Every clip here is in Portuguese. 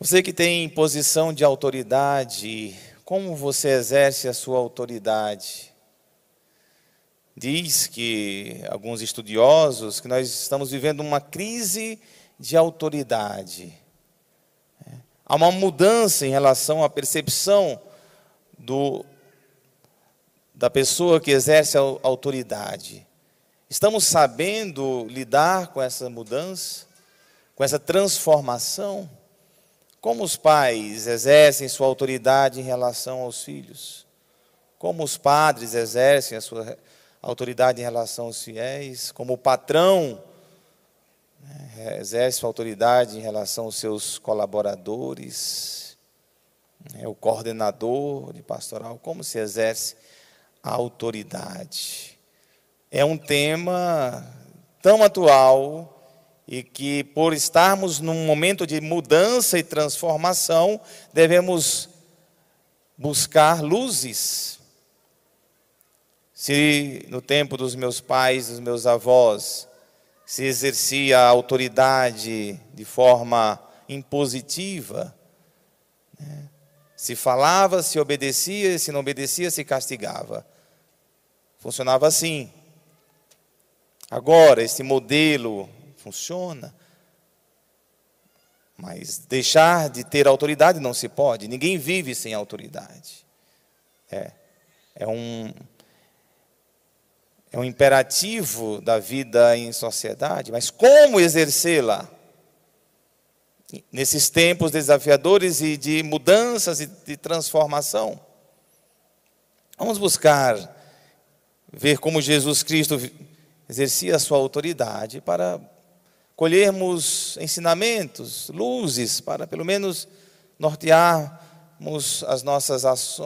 Você que tem posição de autoridade, como você exerce a sua autoridade? Diz que alguns estudiosos que nós estamos vivendo uma crise de autoridade. Há uma mudança em relação à percepção do, da pessoa que exerce a autoridade. Estamos sabendo lidar com essa mudança, com essa transformação? Como os pais exercem sua autoridade em relação aos filhos? Como os padres exercem a sua autoridade em relação aos fiéis? Como o patrão né, exerce sua autoridade em relação aos seus colaboradores? É o coordenador de pastoral, como se exerce a autoridade? É um tema tão atual e que, por estarmos num momento de mudança e transformação, devemos buscar luzes. Se no tempo dos meus pais, dos meus avós, se exercia a autoridade de forma impositiva, né? se falava, se obedecia, se não obedecia, se castigava. Funcionava assim. Agora, esse modelo funciona. Mas deixar de ter autoridade não se pode. Ninguém vive sem autoridade. É, é um é um imperativo da vida em sociedade, mas como exercê-la? Nesses tempos desafiadores e de mudanças e de transformação. Vamos buscar ver como Jesus Cristo exercia a sua autoridade para colhermos ensinamentos, luzes, para pelo menos nortearmos as nossas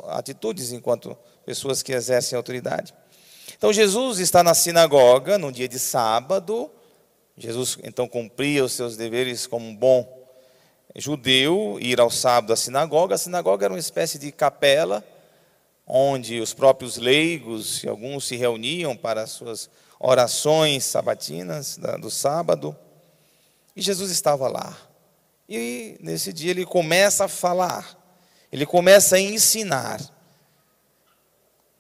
atitudes enquanto pessoas que exercem autoridade. Então Jesus está na sinagoga no dia de sábado. Jesus então cumpria os seus deveres como um bom judeu, ir ao sábado à sinagoga. A sinagoga era uma espécie de capela onde os próprios leigos e alguns se reuniam para as suas orações sabatinas do sábado. E Jesus estava lá. E nesse dia ele começa a falar, ele começa a ensinar.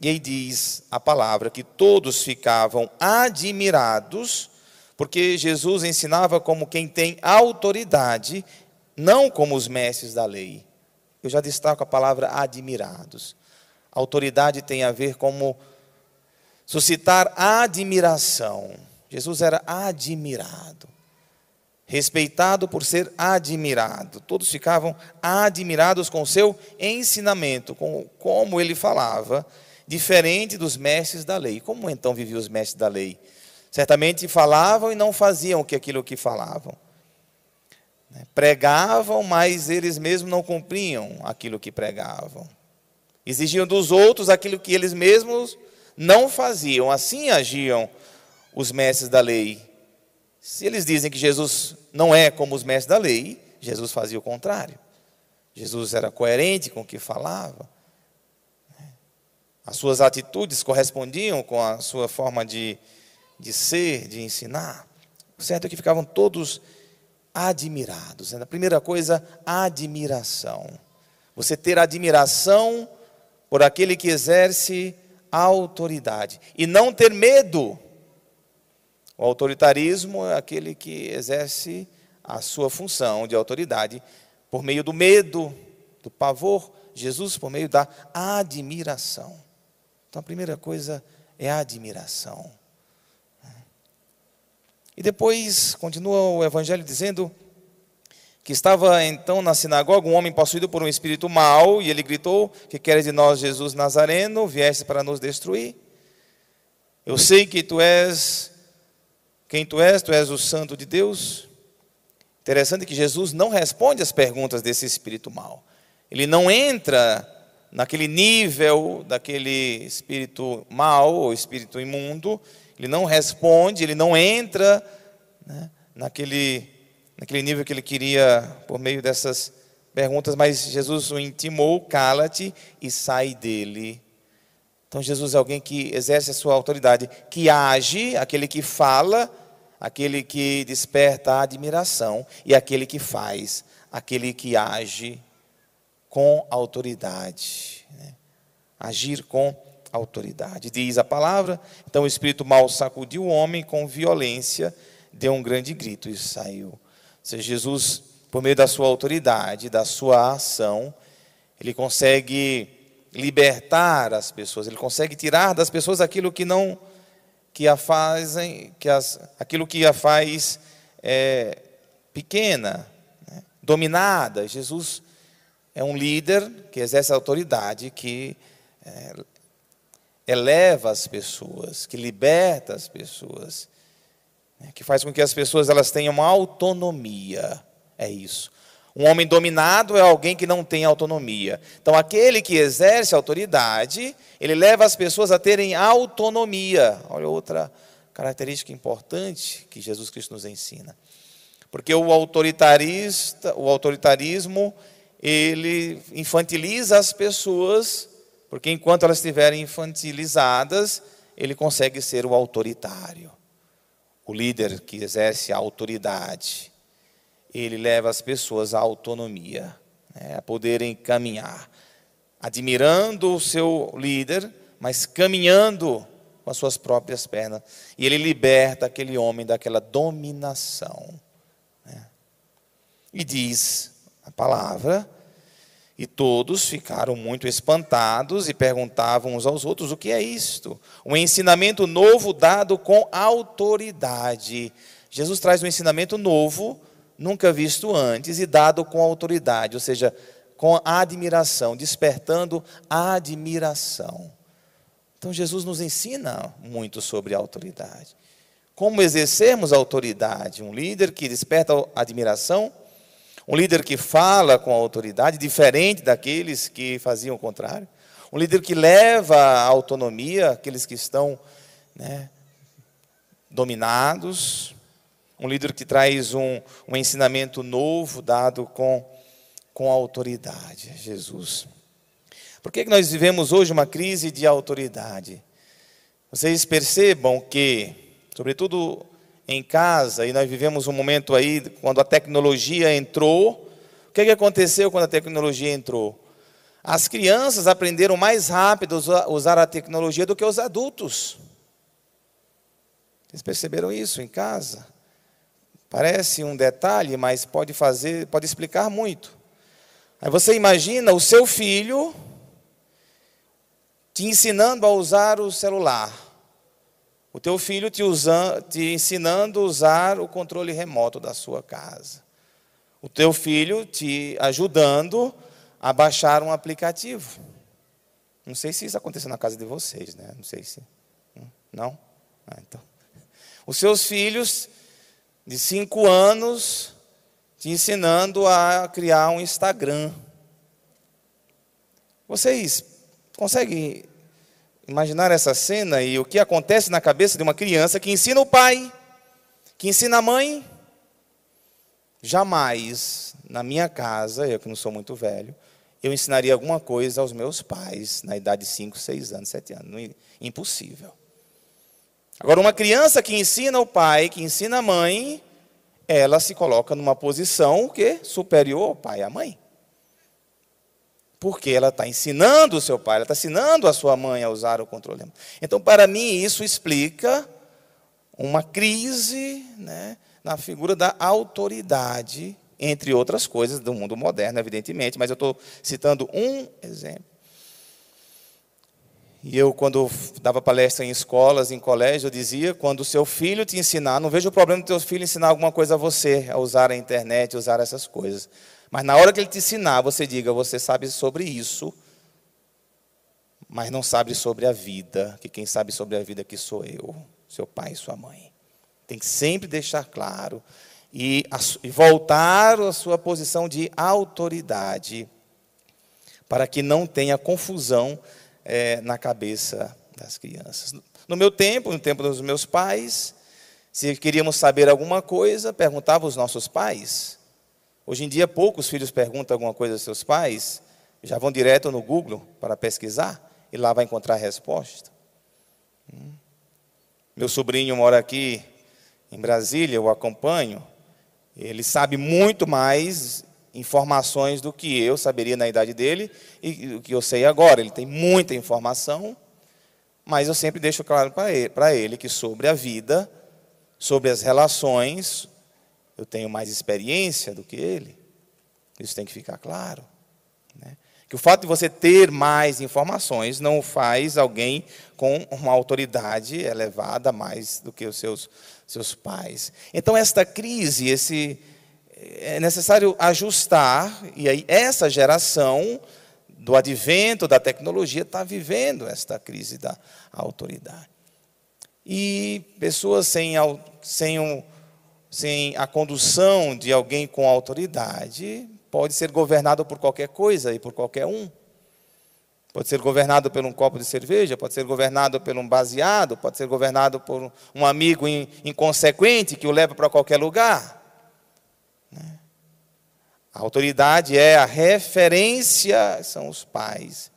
E aí diz a palavra que todos ficavam admirados, porque Jesus ensinava como quem tem autoridade, não como os mestres da lei. Eu já destaco a palavra admirados. Autoridade tem a ver como suscitar admiração. Jesus era admirado respeitado por ser admirado. Todos ficavam admirados com o seu ensinamento, com como ele falava, diferente dos mestres da lei. Como então viviam os mestres da lei? Certamente falavam e não faziam aquilo que falavam. Né? Pregavam, mas eles mesmos não cumpriam aquilo que pregavam. Exigiam dos outros aquilo que eles mesmos não faziam. Assim agiam os mestres da lei. Se eles dizem que Jesus não é como os mestres da lei, Jesus fazia o contrário. Jesus era coerente com o que falava. As suas atitudes correspondiam com a sua forma de, de ser, de ensinar. O certo é que ficavam todos admirados. A primeira coisa, admiração. Você ter admiração por aquele que exerce autoridade. E não ter medo o autoritarismo é aquele que exerce a sua função de autoridade por meio do medo, do pavor, Jesus por meio da admiração. Então a primeira coisa é a admiração. E depois continua o evangelho dizendo que estava então na sinagoga um homem possuído por um espírito mau, e ele gritou: Que queres de nós, Jesus Nazareno? Vieste para nos destruir? Eu sei que tu és quem tu és? Tu és o santo de Deus? Interessante que Jesus não responde às perguntas desse espírito mau. Ele não entra naquele nível daquele espírito mau ou espírito imundo. Ele não responde, ele não entra né, naquele, naquele nível que ele queria por meio dessas perguntas, mas Jesus o intimou: cala-te e sai dele. Então Jesus é alguém que exerce a sua autoridade, que age, aquele que fala aquele que desperta a admiração e aquele que faz aquele que age com autoridade. Né? Agir com autoridade. Diz a palavra, então o espírito mal sacudiu o homem com violência, deu um grande grito e saiu. Ou seja, Jesus, por meio da sua autoridade, da sua ação, ele consegue libertar as pessoas, ele consegue tirar das pessoas aquilo que não que a fazem, que as, aquilo que a faz é, pequena, né? dominada. Jesus é um líder que exerce autoridade, que é, eleva as pessoas, que liberta as pessoas, né? que faz com que as pessoas elas tenham autonomia. É isso. Um homem dominado é alguém que não tem autonomia. Então, aquele que exerce autoridade, ele leva as pessoas a terem autonomia. Olha outra característica importante que Jesus Cristo nos ensina. Porque o autoritarista, o autoritarismo, ele infantiliza as pessoas, porque enquanto elas estiverem infantilizadas, ele consegue ser o autoritário. O líder que exerce a autoridade ele leva as pessoas à autonomia, né, a poderem caminhar, admirando o seu líder, mas caminhando com as suas próprias pernas. E ele liberta aquele homem daquela dominação. Né. E diz a palavra, e todos ficaram muito espantados e perguntavam uns aos outros: o que é isto? Um ensinamento novo dado com autoridade. Jesus traz um ensinamento novo nunca visto antes e dado com autoridade, ou seja, com admiração, despertando a admiração. Então Jesus nos ensina muito sobre a autoridade. Como exercermos a autoridade? Um líder que desperta admiração, um líder que fala com autoridade, diferente daqueles que faziam o contrário, um líder que leva a autonomia aqueles que estão né, dominados, um líder que traz um, um ensinamento novo dado com, com autoridade, Jesus. Por que, que nós vivemos hoje uma crise de autoridade? Vocês percebam que, sobretudo em casa, e nós vivemos um momento aí quando a tecnologia entrou. O que, que aconteceu quando a tecnologia entrou? As crianças aprenderam mais rápido a usar a tecnologia do que os adultos. Vocês perceberam isso em casa? Parece um detalhe, mas pode fazer, pode explicar muito. Aí você imagina o seu filho te ensinando a usar o celular. O teu filho te, te ensinando a usar o controle remoto da sua casa. O teu filho te ajudando a baixar um aplicativo. Não sei se isso aconteceu na casa de vocês, né? Não sei se. Hum, não? Ah, então. Os seus filhos de cinco anos te ensinando a criar um Instagram. Vocês conseguem imaginar essa cena e o que acontece na cabeça de uma criança que ensina o pai, que ensina a mãe? Jamais, na minha casa, eu que não sou muito velho, eu ensinaria alguma coisa aos meus pais na idade de 5, 6 anos, 7 anos. Impossível. Agora, uma criança que ensina o pai, que ensina a mãe, ela se coloca numa posição que superior ao pai e à mãe. Porque ela está ensinando o seu pai, ela está ensinando a sua mãe a usar o controle. Então, para mim, isso explica uma crise né, na figura da autoridade, entre outras coisas, do mundo moderno, evidentemente, mas eu estou citando um exemplo. E eu, quando dava palestra em escolas, em colégio, eu dizia: quando o seu filho te ensinar, não vejo o problema do teu filho ensinar alguma coisa a você, a usar a internet, a usar essas coisas. Mas na hora que ele te ensinar, você diga: você sabe sobre isso, mas não sabe sobre a vida, que quem sabe sobre a vida aqui sou eu, seu pai e sua mãe. Tem que sempre deixar claro e, e voltar à sua posição de autoridade, para que não tenha confusão é, na cabeça das crianças. No meu tempo, no tempo dos meus pais, se queríamos saber alguma coisa, perguntava aos nossos pais. Hoje em dia, poucos filhos perguntam alguma coisa aos seus pais, já vão direto no Google para pesquisar e lá vai encontrar a resposta. Hum. Meu sobrinho mora aqui em Brasília, eu acompanho. Ele sabe muito mais informações do que eu saberia na idade dele e do que eu sei agora. Ele tem muita informação, mas eu sempre deixo claro para ele, ele que sobre a vida, sobre as relações, eu tenho mais experiência do que ele. Isso tem que ficar claro. Né? Que o fato de você ter mais informações não faz alguém com uma autoridade elevada mais do que os seus, seus pais. Então, esta crise, esse, é necessário ajustar, e aí essa geração do advento da tecnologia está vivendo esta crise da autoridade. E pessoas sem, sem, um, sem a condução de alguém com autoridade pode ser governado por qualquer coisa e por qualquer um. Pode ser governado por um copo de cerveja, pode ser governado por um baseado, pode ser governado por um amigo inconsequente que o leva para qualquer lugar. Né? A autoridade é a referência, são os pais.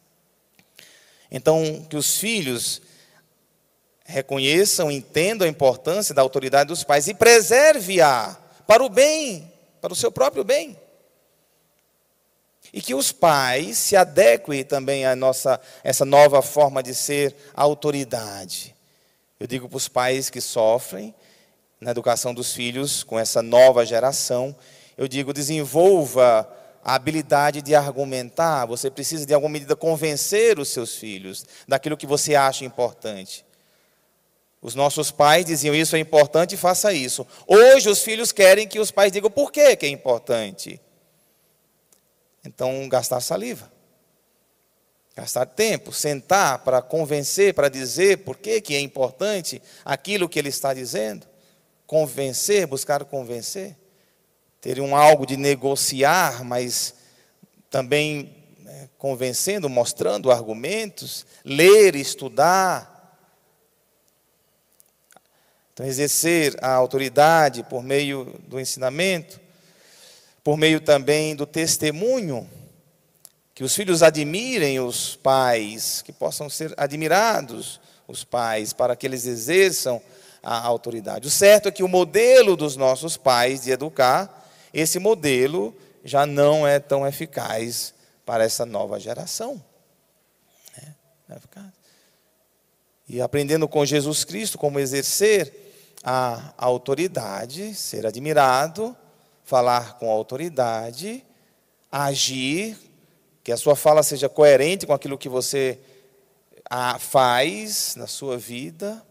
Então, que os filhos reconheçam, entendam a importância da autoridade dos pais e preserve-a para o bem, para o seu próprio bem. E que os pais se adequem também a nossa, essa nova forma de ser autoridade. Eu digo para os pais que sofrem na educação dos filhos com essa nova geração, eu digo, desenvolva a habilidade de argumentar. Você precisa, de alguma medida, convencer os seus filhos daquilo que você acha importante. Os nossos pais diziam isso é importante, faça isso. Hoje os filhos querem que os pais digam por que é importante. Então, gastar saliva. Gastar tempo, sentar para convencer, para dizer por que, que é importante aquilo que ele está dizendo. Convencer, buscar convencer. Ter um algo de negociar, mas também né, convencendo, mostrando argumentos. Ler, estudar. Então, exercer a autoridade por meio do ensinamento por meio também do testemunho, que os filhos admirem os pais, que possam ser admirados os pais, para que eles exerçam a autoridade. O certo é que o modelo dos nossos pais de educar, esse modelo já não é tão eficaz para essa nova geração. É, e aprendendo com Jesus Cristo como exercer a autoridade, ser admirado, falar com autoridade, agir, que a sua fala seja coerente com aquilo que você ah, faz na sua vida.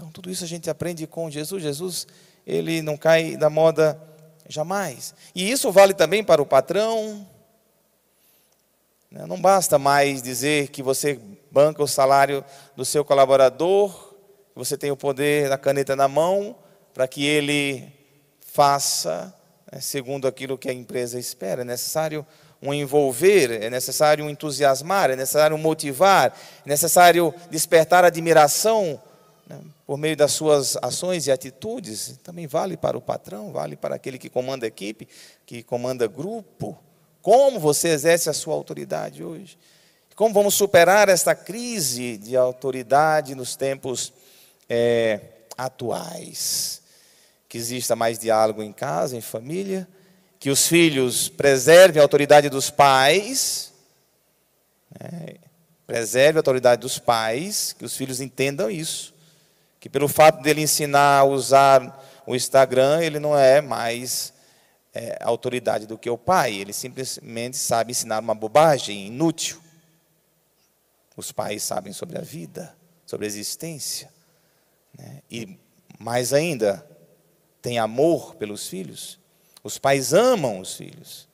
Então, tudo isso a gente aprende com Jesus. Jesus, ele não cai da moda jamais. E isso vale também para o patrão. Né? Não basta mais dizer que você banca o salário do seu colaborador, que você tem o poder da caneta na mão, para que ele faça é, segundo aquilo que a empresa espera. É necessário um envolver, é necessário um entusiasmar, é necessário um motivar, é necessário despertar admiração né, por meio das suas ações e atitudes. Também vale para o patrão, vale para aquele que comanda equipe, que comanda grupo. Como você exerce a sua autoridade hoje? Como vamos superar esta crise de autoridade nos tempos é, atuais? que exista mais diálogo em casa, em família, que os filhos preservem a autoridade dos pais, né? preserve a autoridade dos pais, que os filhos entendam isso, que pelo fato dele ensinar a usar o Instagram, ele não é mais é, autoridade do que o pai, ele simplesmente sabe ensinar uma bobagem inútil. Os pais sabem sobre a vida, sobre a existência. Né? E mais ainda, tem amor pelos filhos. Os pais amam os filhos.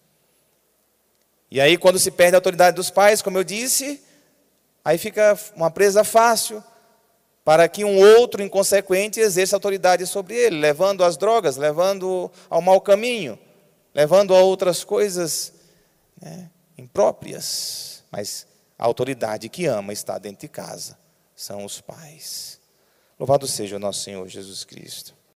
E aí, quando se perde a autoridade dos pais, como eu disse, aí fica uma presa fácil para que um outro inconsequente exerça autoridade sobre ele, levando às drogas, levando ao mau caminho, levando a outras coisas né, impróprias. Mas a autoridade que ama está dentro de casa, são os pais. Louvado seja o nosso Senhor Jesus Cristo.